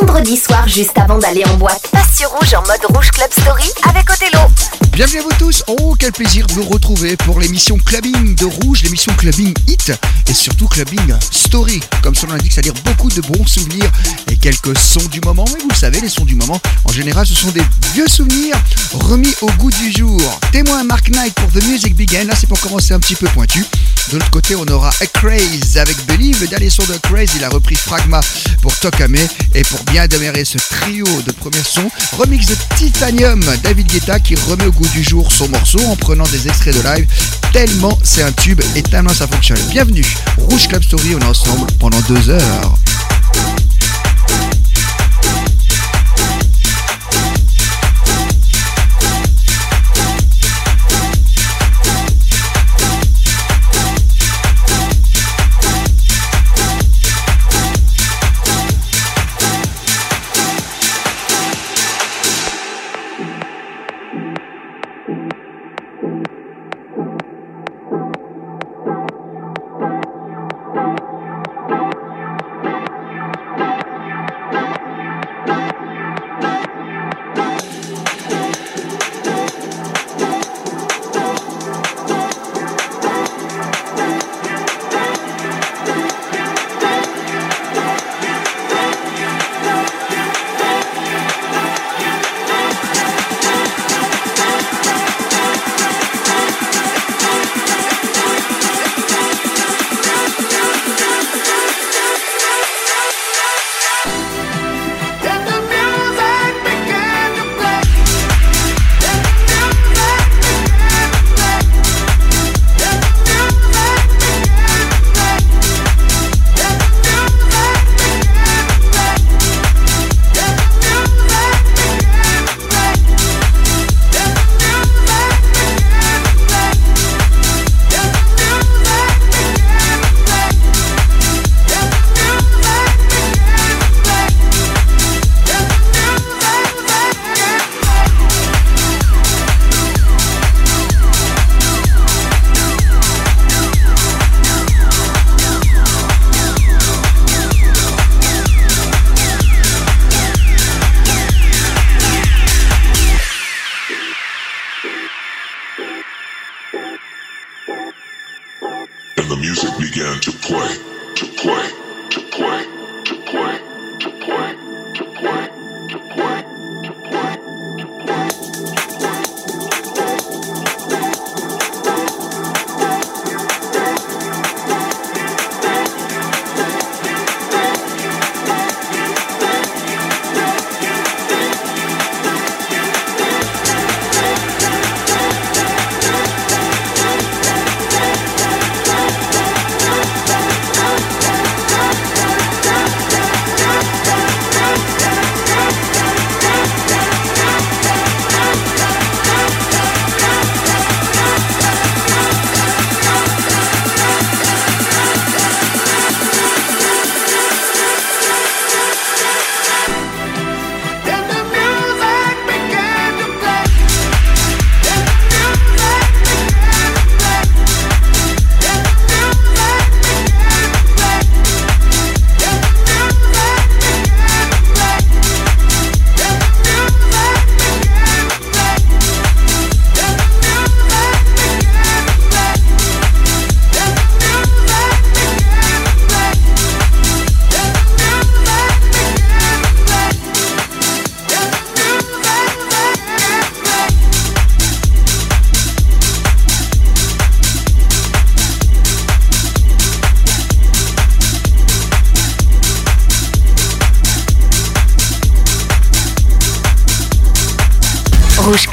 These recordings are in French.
Vendredi soir, juste avant d'aller en boîte, passe Rouge en mode Rouge Club Story avec Othello. Bienvenue à vous tous. Oh, quel plaisir de vous retrouver pour l'émission Clubbing de Rouge, l'émission Clubbing Hit et surtout Clubbing Story. Comme son nom l'indique, c'est-à-dire beaucoup de bons souvenirs et quelques sons du moment. Et vous le savez, les sons du moment, en général, ce sont des vieux souvenirs remis au goût du jour. Témoin Mark Knight pour The Music Begin. Là, c'est pour commencer un petit peu pointu. De l'autre côté, on aura A Craze avec Believe. Le dernier son de Craze, il a repris Fragma pour Tokame. Et pour bien démarrer ce trio de premiers sons, remix de Titanium, David Guetta qui remet au goût du jour son morceau en prenant des extraits de live. Tellement c'est un tube et tellement ça fonctionne. Bienvenue, Rouge Club Story, on est ensemble pendant deux heures.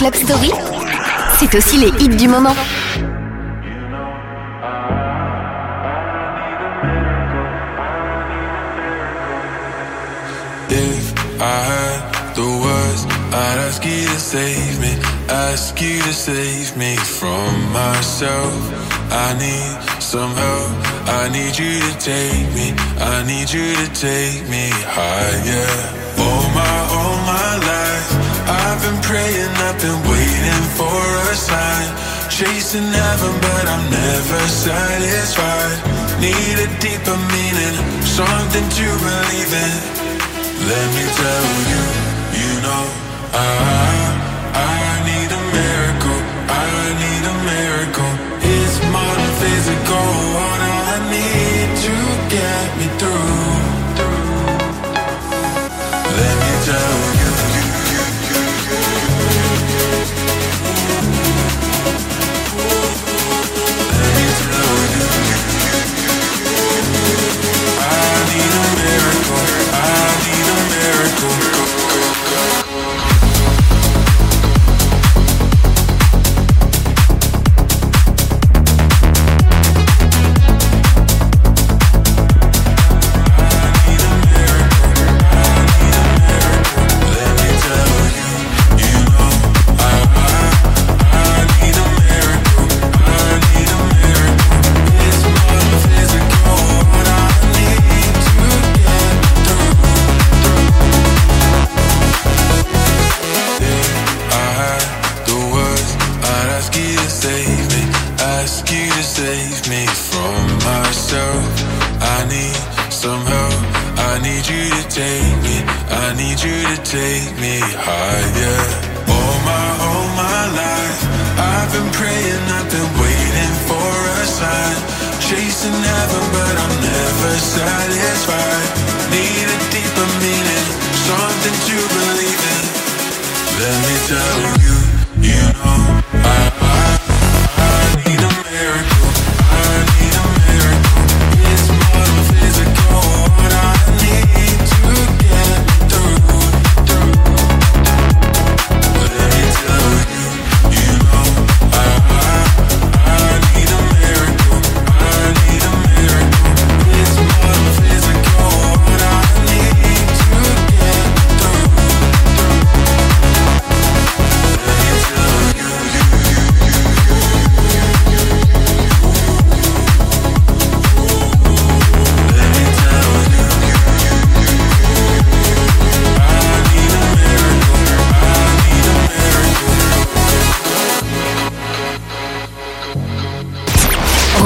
Club Story, c'est aussi les hits du moment. If I had the words, I'd ask you to save me, ask you to save me from myself. I need some help, I need you to take me, I need you to take me higher. Chasing heaven, but I'm never satisfied. Need a deeper meaning, something to believe in.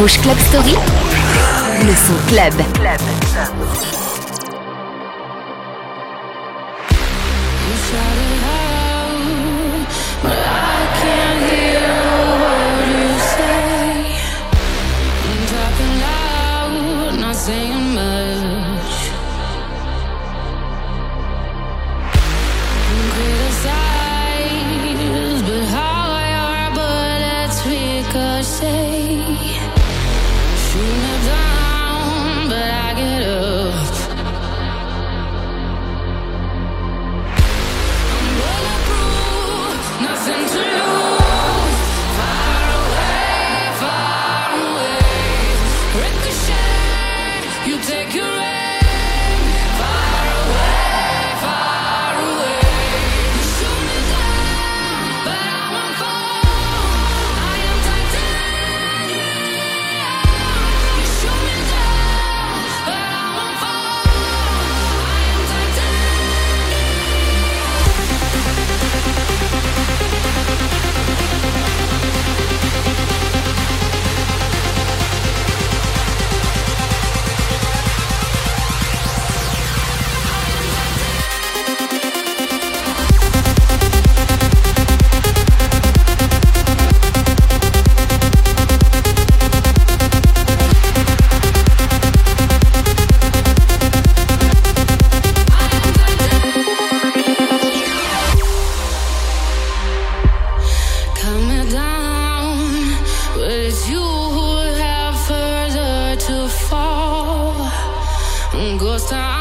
Club Story, le son club. first time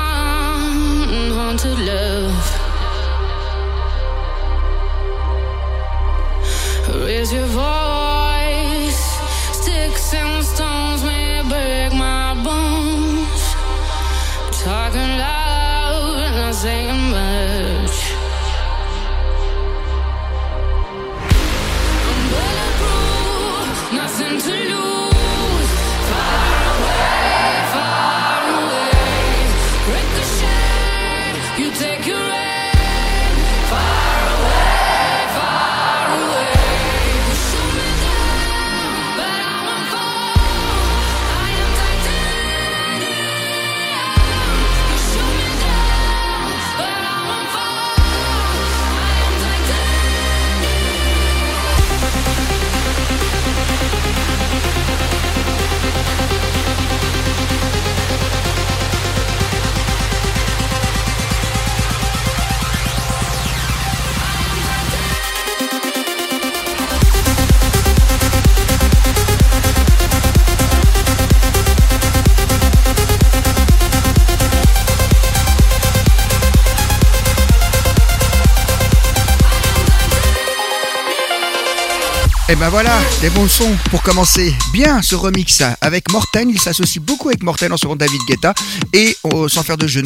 ben voilà, des bons sons pour commencer bien ce remix avec Morten. Il s'associe beaucoup avec Morten en moment David Guetta. Et oh, sans faire de jeu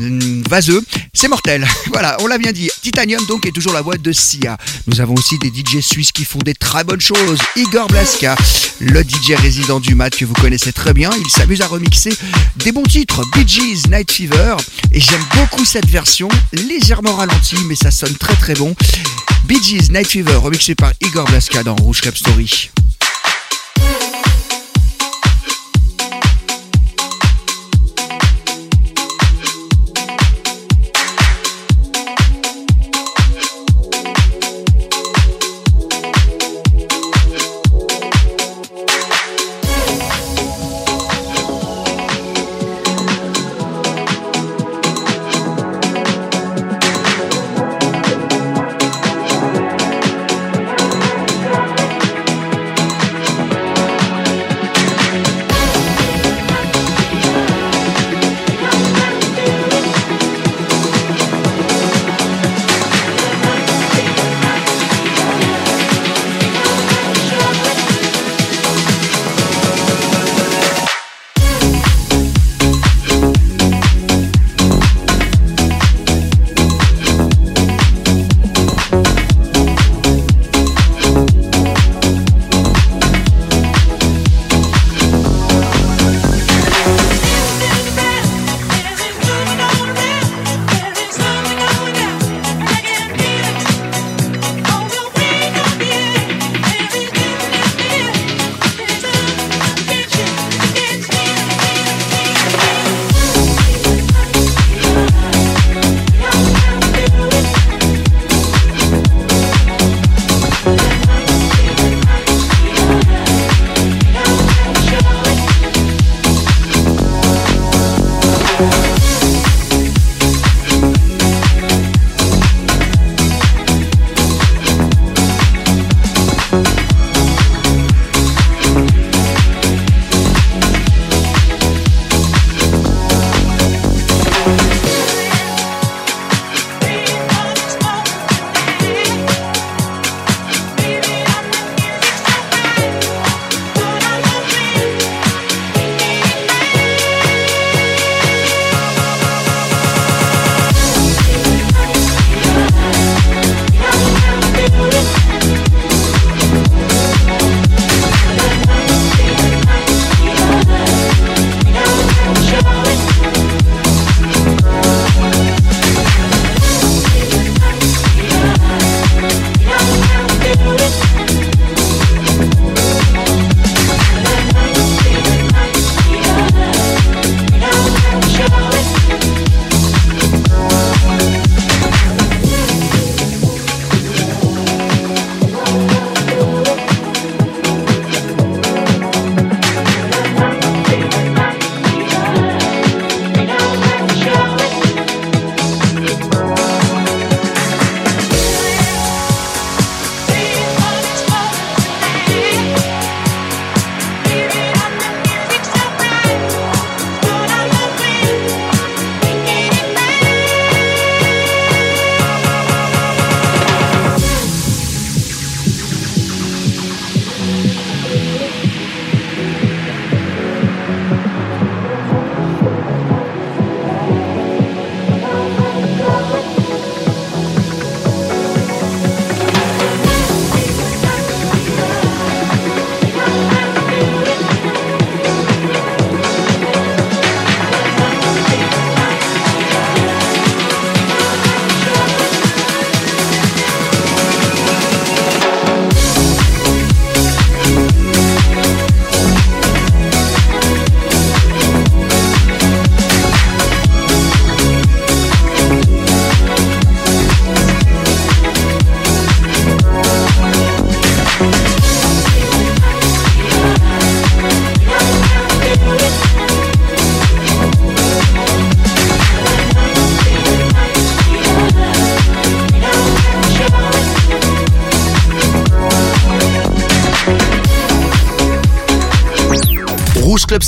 euh, vaseux, c'est mortel. Voilà, on l'a bien dit. Titanium donc est toujours la boîte de Sia. Nous avons aussi des DJ suisses qui font des très bonnes choses. Igor Blaska, le DJ résident du mat que vous connaissez très bien. Il s'amuse à remixer des bons titres. Bee Gees, Night Fever. Et j'aime beaucoup cette version, légèrement ralentie, mais ça sonne très très bon. Bee Gees Night Fever remixé par Igor Blaska dans Rouge Club Story.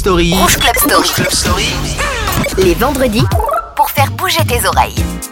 Club Story. Rouge Club Story. Les vendredis pour faire bouger tes oreilles.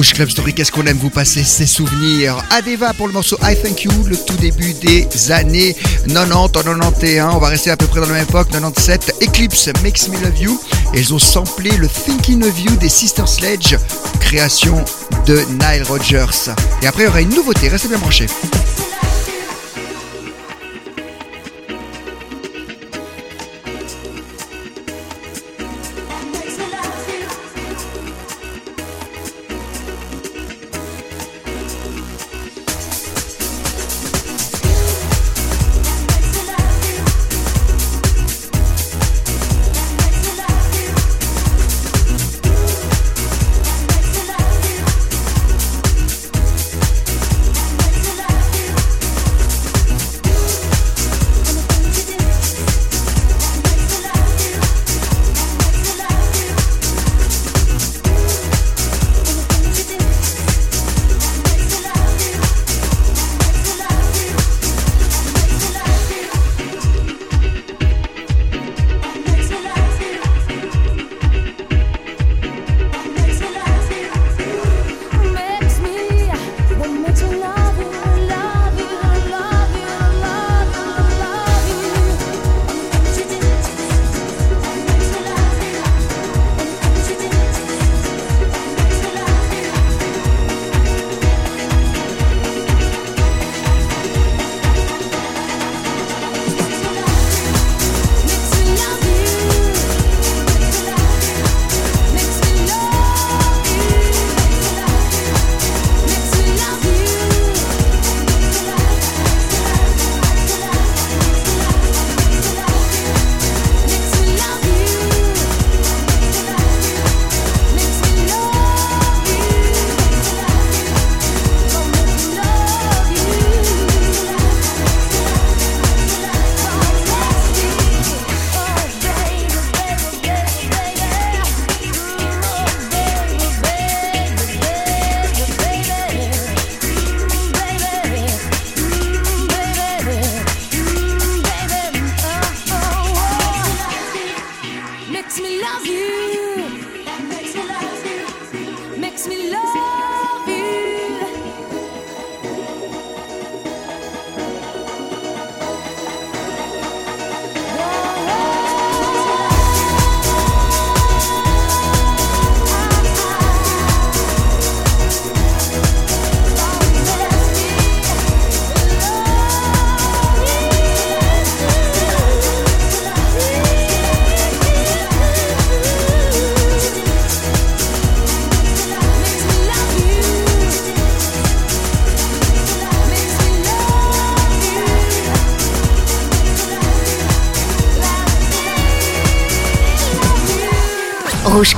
Club Story, qu'est-ce qu'on aime vous passer ces souvenirs? Adeva pour le morceau I Thank You, le tout début des années 90 en 91. On va rester à peu près dans la même époque, 97. Eclipse Makes Me Love You. Et ils ont samplé le Thinking of You des Sister Sledge, création de Nile Rodgers. Et après, il y aura une nouveauté, restez bien branchés.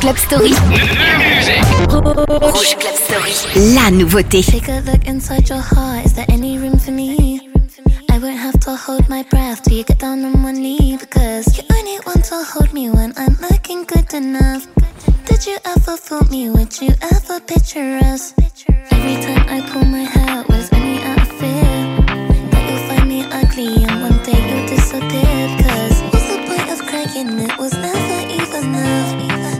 Club Story. Rouge Club Story. La nouveauté. Take a look inside your heart. Is there any room for me? I won't have to hold my breath till you get down on one knee because you only want to hold me when I'm looking good enough. Did you ever fool me? Would you ever picture us? Every time I pull my hair, was only out of fear that you'll find me ugly and one day you'll disappear. Cause what's the point of crying? It was never even enough.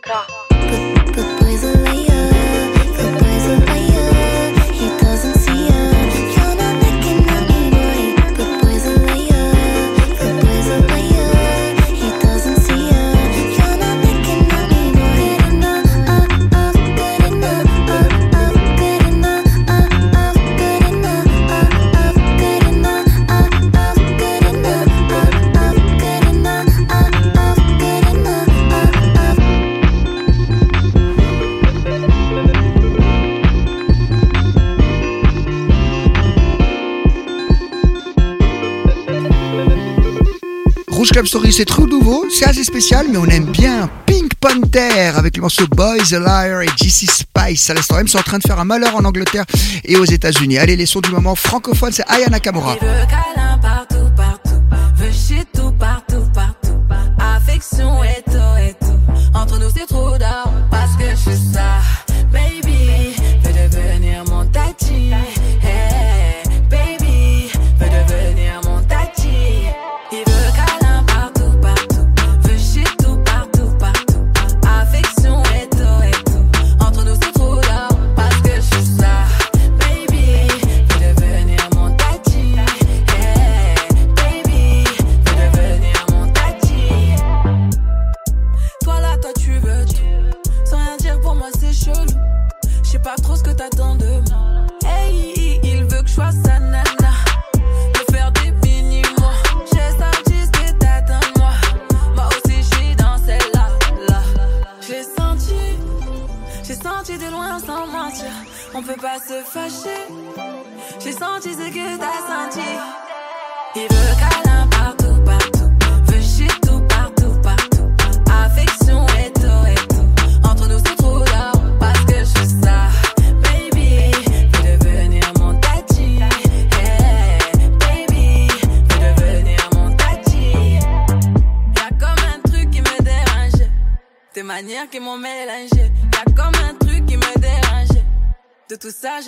Rouge Club Story, c'est trop nouveau, c'est assez spécial, mais on aime bien Pink Panther avec le morceau Boys a Liar et GC Spice. À l'instant même, sont en train de faire un malheur en Angleterre et aux États-Unis. Allez, les sons du moment francophone, c'est Aya Nakamura.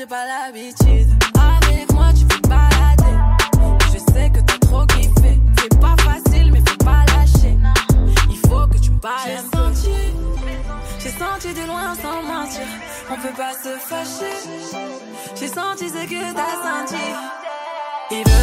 J'ai pas l'habitude. Avec moi, tu peux balader. Je sais que t'as trop kiffé. C'est pas facile, mais faut pas lâcher. Il faut que tu me parles. J'ai senti, j'ai senti de loin sans mentir. On peut pas se fâcher. J'ai senti ce que t'as senti. Il veut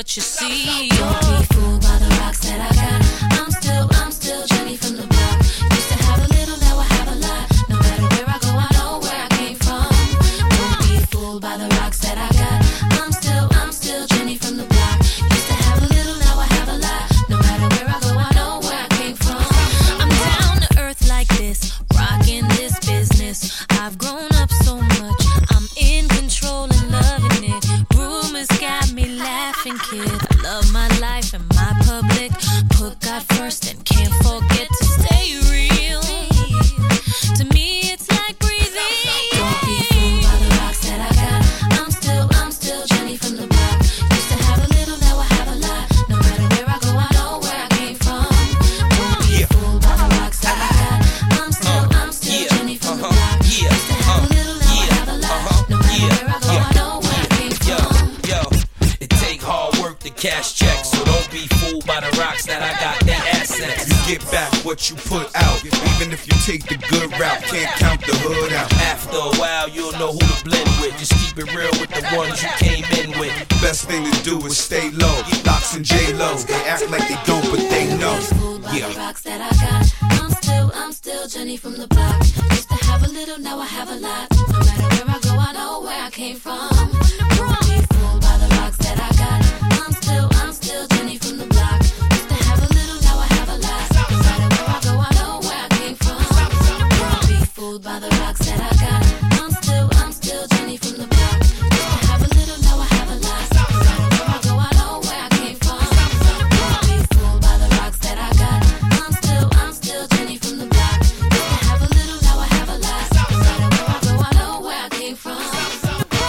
What you see. Don't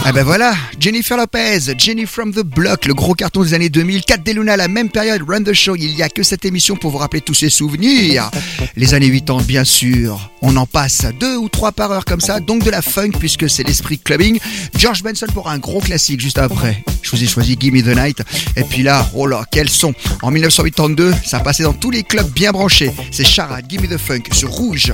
Ah ben voilà, Jennifer Lopez, Jenny from the Block, le gros carton des années 2000, 4 des Luna, la même période, Run the Show, il n'y a que cette émission pour vous rappeler tous ces souvenirs. Les années 80 bien sûr, on en passe deux ou trois par heure comme ça, donc de la funk puisque c'est l'esprit clubbing. George Benson pour un gros classique juste après. Je vous ai choisi Gimme the Night. Et puis là, oh là, quel son En 1982, ça passait dans tous les clubs bien branchés. C'est Charade, Gimme the Funk sur Rouge.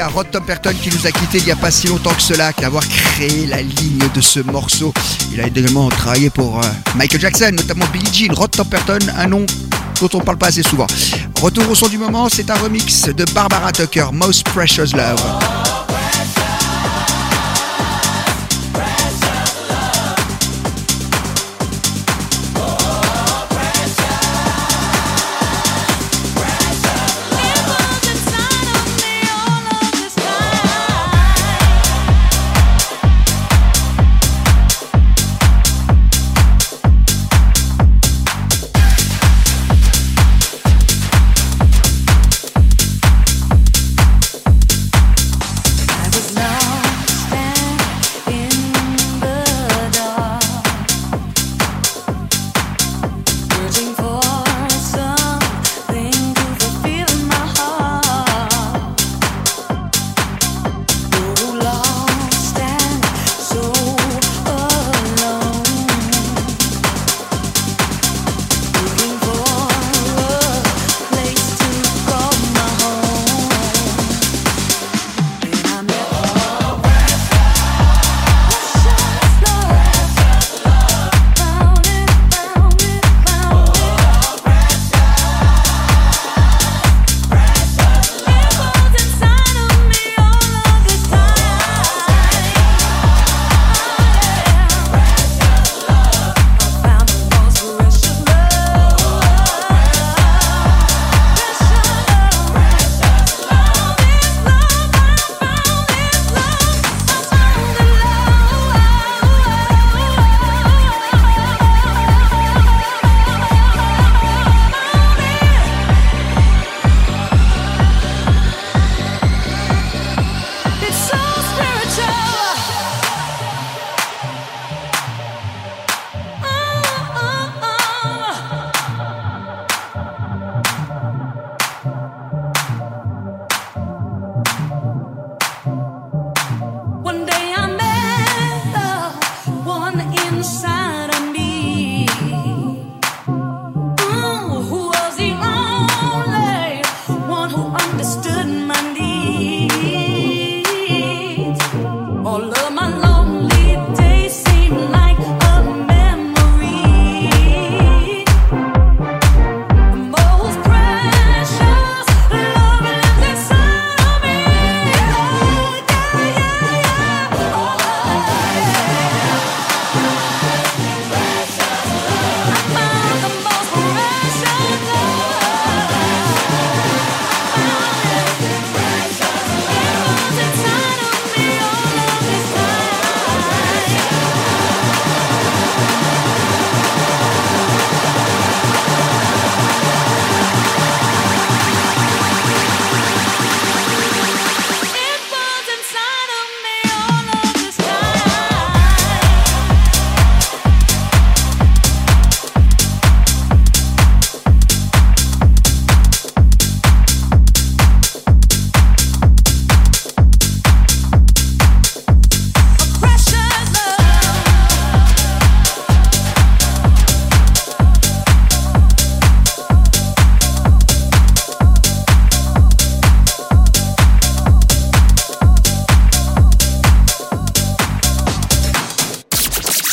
À Rod Tomperton qui nous a quitté il n'y a pas si longtemps que cela, d'avoir créé la ligne de ce morceau. Il a également travaillé pour euh, Michael Jackson, notamment Billie Jean. Rod Tomperton, un nom dont on parle pas assez souvent. Retour au son du moment, c'est un remix de Barbara Tucker, Most Precious Love.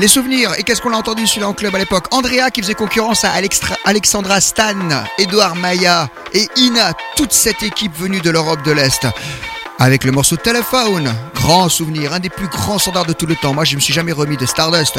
Les souvenirs, et qu'est-ce qu'on a entendu celui-là en club à l'époque Andrea qui faisait concurrence à Alexandra Stan, Edouard Maya et Ina, toute cette équipe venue de l'Europe de l'Est. Avec le morceau Telephone, grand souvenir, un des plus grands standards de tout le temps. Moi, je me suis jamais remis de Stardust.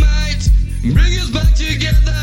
Might bring us back together.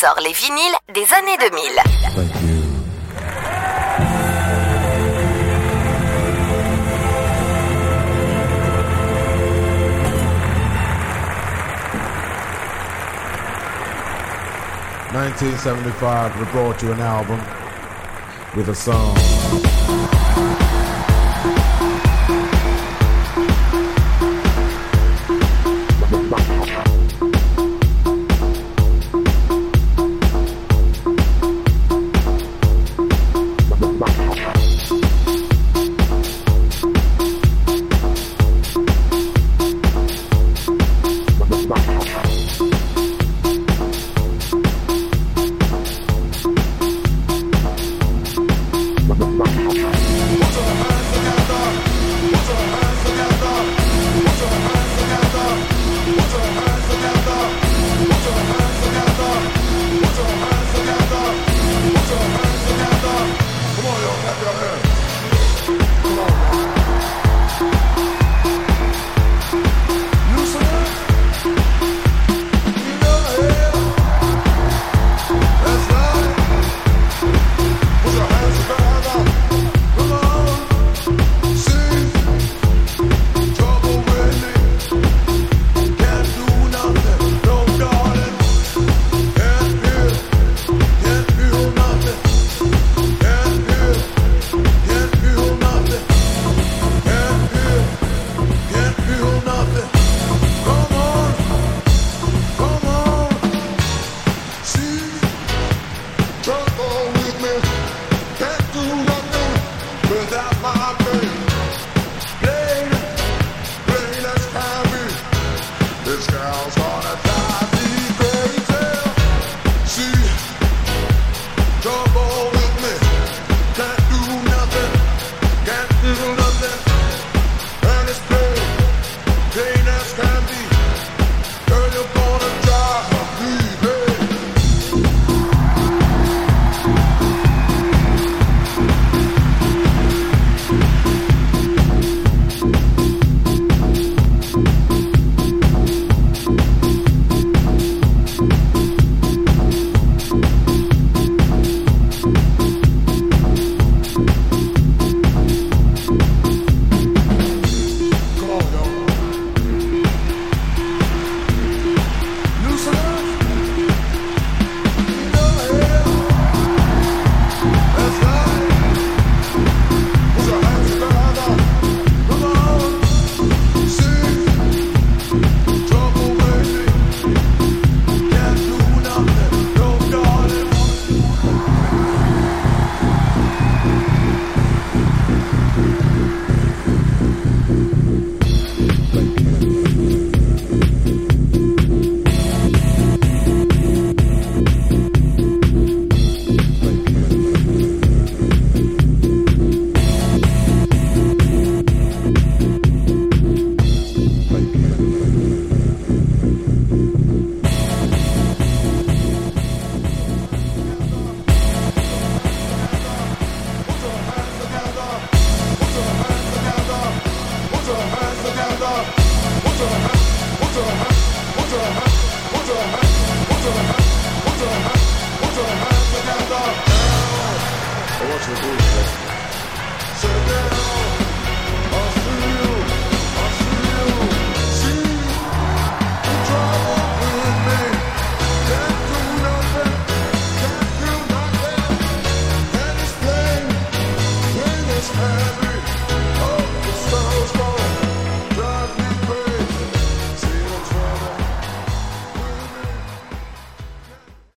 Ressort les vinyles des années 2000. Nineteen seventy five we brought you an album with a song.